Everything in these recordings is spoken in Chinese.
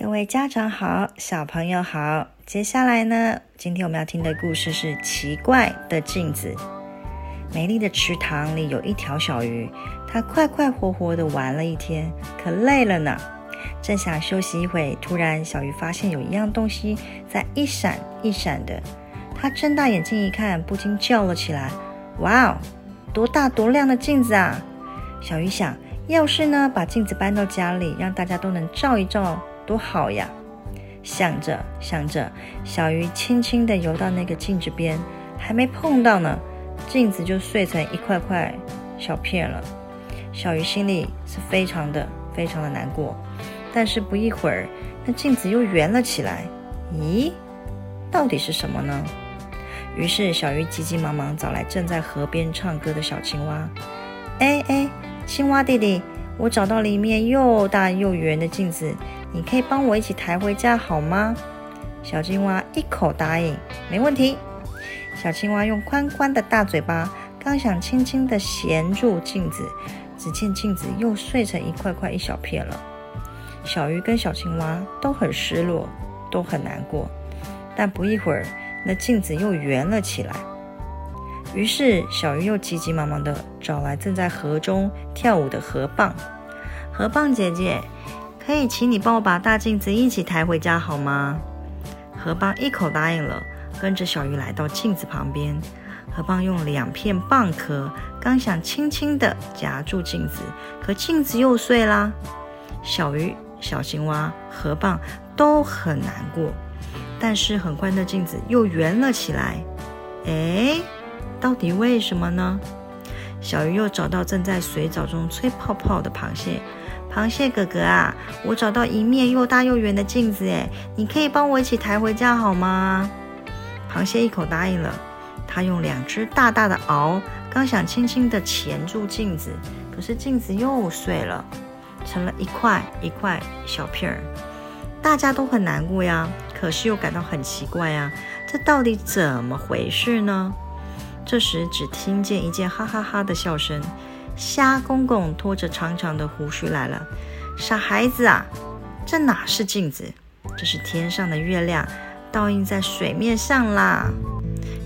各位家长好，小朋友好。接下来呢，今天我们要听的故事是《奇怪的镜子》。美丽的池塘里有一条小鱼，它快快活活的玩了一天，可累了呢。正想休息一会，突然小鱼发现有一样东西在一闪一闪的。它睁大眼睛一看，不禁叫了起来：“哇哦，多大多亮的镜子啊！”小鱼想，要是呢，把镜子搬到家里，让大家都能照一照。多好呀！想着想着，小鱼轻轻地游到那个镜子边，还没碰到呢，镜子就碎成一块块小片了。小鱼心里是非常的非常的难过。但是不一会儿，那镜子又圆了起来。咦，到底是什么呢？于是小鱼急急忙忙找来正在河边唱歌的小青蛙。哎哎，青蛙弟弟，我找到里面又大又圆的镜子。你可以帮我一起抬回家好吗？小青蛙一口答应，没问题。小青蛙用宽宽的大嘴巴，刚想轻轻地衔住镜子，只见镜子又碎成一块块一小片了。小鱼跟小青蛙都很失落，都很难过。但不一会儿，那镜子又圆了起来。于是小鱼又急急忙忙地找来正在河中跳舞的河蚌，河蚌姐姐。可以，请你帮我把大镜子一起抬回家好吗？河蚌一口答应了，跟着小鱼来到镜子旁边。河蚌用两片蚌壳，刚想轻轻地夹住镜子，可镜子又碎啦。小鱼、小青蛙、河蚌都很难过，但是很快那镜子又圆了起来。哎，到底为什么呢？小鱼又找到正在水藻中吹泡泡的螃蟹。螃蟹哥哥啊，我找到一面又大又圆的镜子，哎，你可以帮我一起抬回家好吗？螃蟹一口答应了。他用两只大大的螯，刚想轻轻地钳住镜子，可是镜子又碎了，成了一块一块小片儿。大家都很难过呀，可是又感到很奇怪呀，这到底怎么回事呢？这时只听见一件哈哈哈的笑声。虾公公拖着长长的胡须来了，傻孩子啊，这哪是镜子，这是天上的月亮倒映在水面上啦！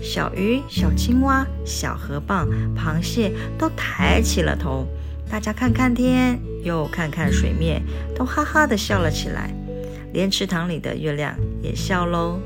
小鱼、小青蛙、小河蚌、螃蟹都抬起了头，大家看看天，又看看水面，都哈哈的笑了起来，连池塘里的月亮也笑喽。